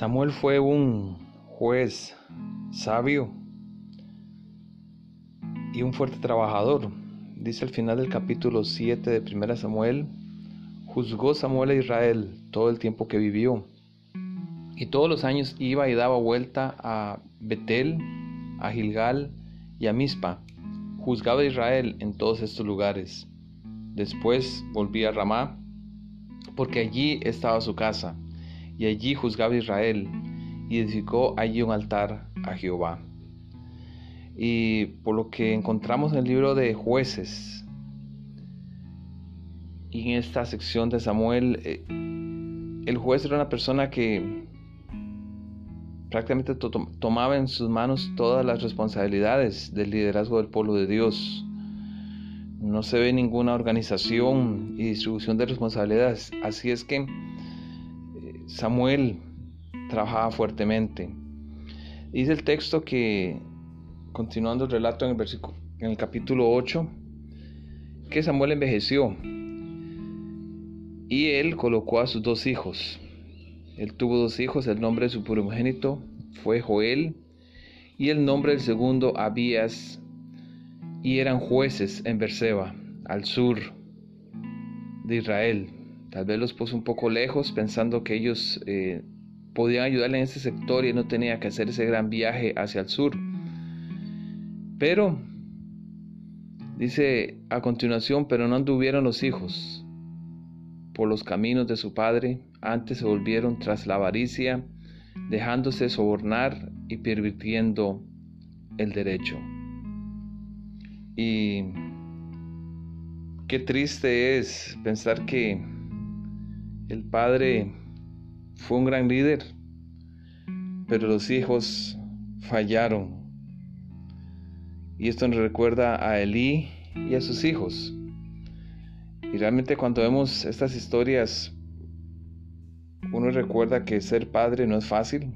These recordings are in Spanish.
Samuel fue un juez sabio y un fuerte trabajador. Dice al final del capítulo 7 de 1 Samuel, juzgó Samuel a Israel todo el tiempo que vivió. Y todos los años iba y daba vuelta a Betel, a Gilgal y a Mizpa. Juzgaba a Israel en todos estos lugares. Después volvía a Ramá, porque allí estaba su casa y allí juzgaba Israel, y edificó allí un altar a Jehová. Y por lo que encontramos en el libro de jueces, y en esta sección de Samuel, eh, el juez era una persona que prácticamente tomaba en sus manos todas las responsabilidades del liderazgo del pueblo de Dios. No se ve ninguna organización y distribución de responsabilidades. Así es que Samuel trabajaba fuertemente. Dice el texto que, continuando el relato en el, versículo, en el capítulo 8, que Samuel envejeció y él colocó a sus dos hijos. Él tuvo dos hijos, el nombre de su primogénito fue Joel y el nombre del segundo Abías, y eran jueces en Berseba, al sur de Israel. Tal vez los puso un poco lejos pensando que ellos eh, podían ayudarle en ese sector y no tenía que hacer ese gran viaje hacia el sur. Pero, dice a continuación, pero no anduvieron los hijos por los caminos de su padre, antes se volvieron tras la avaricia, dejándose sobornar y pervirtiendo el derecho. Y qué triste es pensar que el padre fue un gran líder, pero los hijos fallaron. Y esto nos recuerda a Elí y a sus hijos. Y realmente cuando vemos estas historias, uno recuerda que ser padre no es fácil.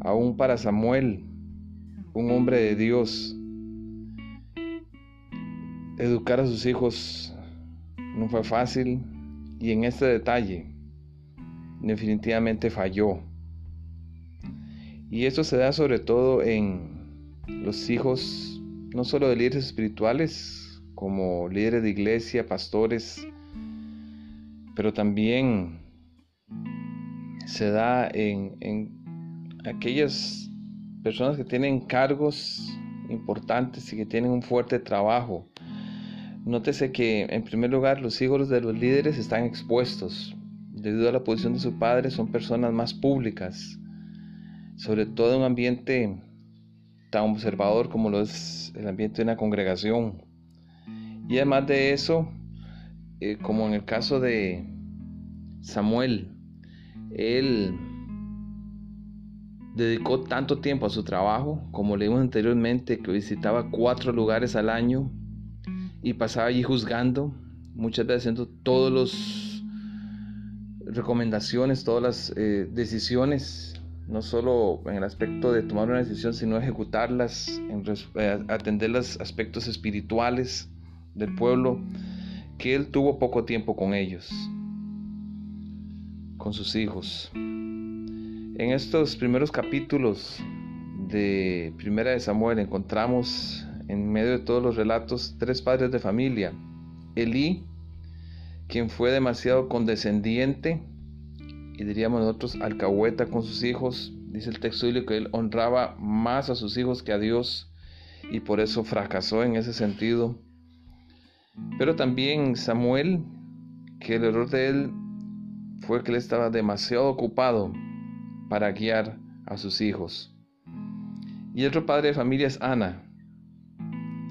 Aún para Samuel, un hombre de Dios, educar a sus hijos no fue fácil, y en este detalle definitivamente falló. Y esto se da sobre todo en los hijos, no solo de líderes espirituales, como líderes de iglesia, pastores, pero también se da en, en aquellas personas que tienen cargos importantes y que tienen un fuerte trabajo Nótese que en primer lugar los hijos de los líderes están expuestos. Debido a la posición de su padre son personas más públicas, sobre todo en un ambiente tan observador como lo es el ambiente de una congregación. Y además de eso, eh, como en el caso de Samuel, él dedicó tanto tiempo a su trabajo, como leímos anteriormente, que visitaba cuatro lugares al año y pasaba allí juzgando, muchas veces haciendo todas las recomendaciones, todas las eh, decisiones, no solo en el aspecto de tomar una decisión, sino ejecutarlas, en, eh, atender los aspectos espirituales del pueblo, que él tuvo poco tiempo con ellos, con sus hijos. En estos primeros capítulos de Primera de Samuel encontramos en medio de todos los relatos, tres padres de familia. Elí, quien fue demasiado condescendiente, y diríamos nosotros alcahueta con sus hijos, dice el texto que él honraba más a sus hijos que a Dios, y por eso fracasó en ese sentido. Pero también Samuel, que el error de él fue que él estaba demasiado ocupado para guiar a sus hijos. Y otro padre de familia es Ana,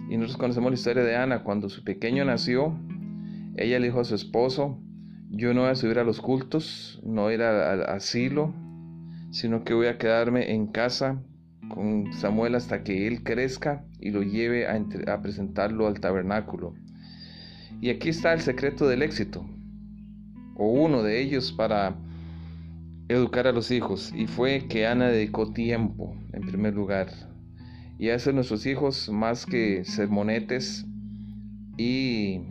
y nosotros conocemos la historia de Ana. Cuando su pequeño nació, ella le dijo a su esposo, yo no voy a subir a los cultos, no voy a ir al asilo, sino que voy a quedarme en casa con Samuel hasta que él crezca y lo lleve a, a presentarlo al tabernáculo. Y aquí está el secreto del éxito, o uno de ellos para educar a los hijos, y fue que Ana dedicó tiempo, en primer lugar, y hacen nuestros hijos más que sermonetes y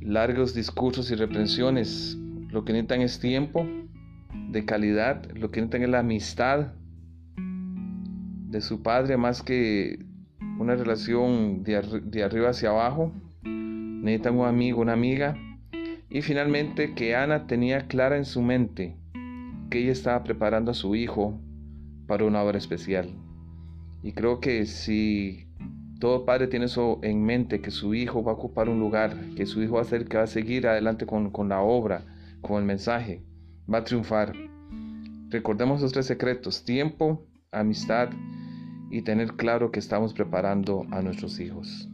largos discursos y reprensiones. Lo que necesitan es tiempo de calidad, lo que necesitan es la amistad de su padre más que una relación de, arriba hacia abajo. Necesitan un amigo, una amiga. Y finalmente que Ana tenía clara en su mente que ella estaba preparando a su hijo para una obra especial. Y creo que si todo padre tiene eso en mente, que su hijo va a ocupar un lugar, que su hijo va a ser que va a seguir adelante con, con la obra, con el mensaje, va a triunfar. Recordemos los tres secretos, tiempo, amistad y tener claro que estamos preparando a nuestros hijos.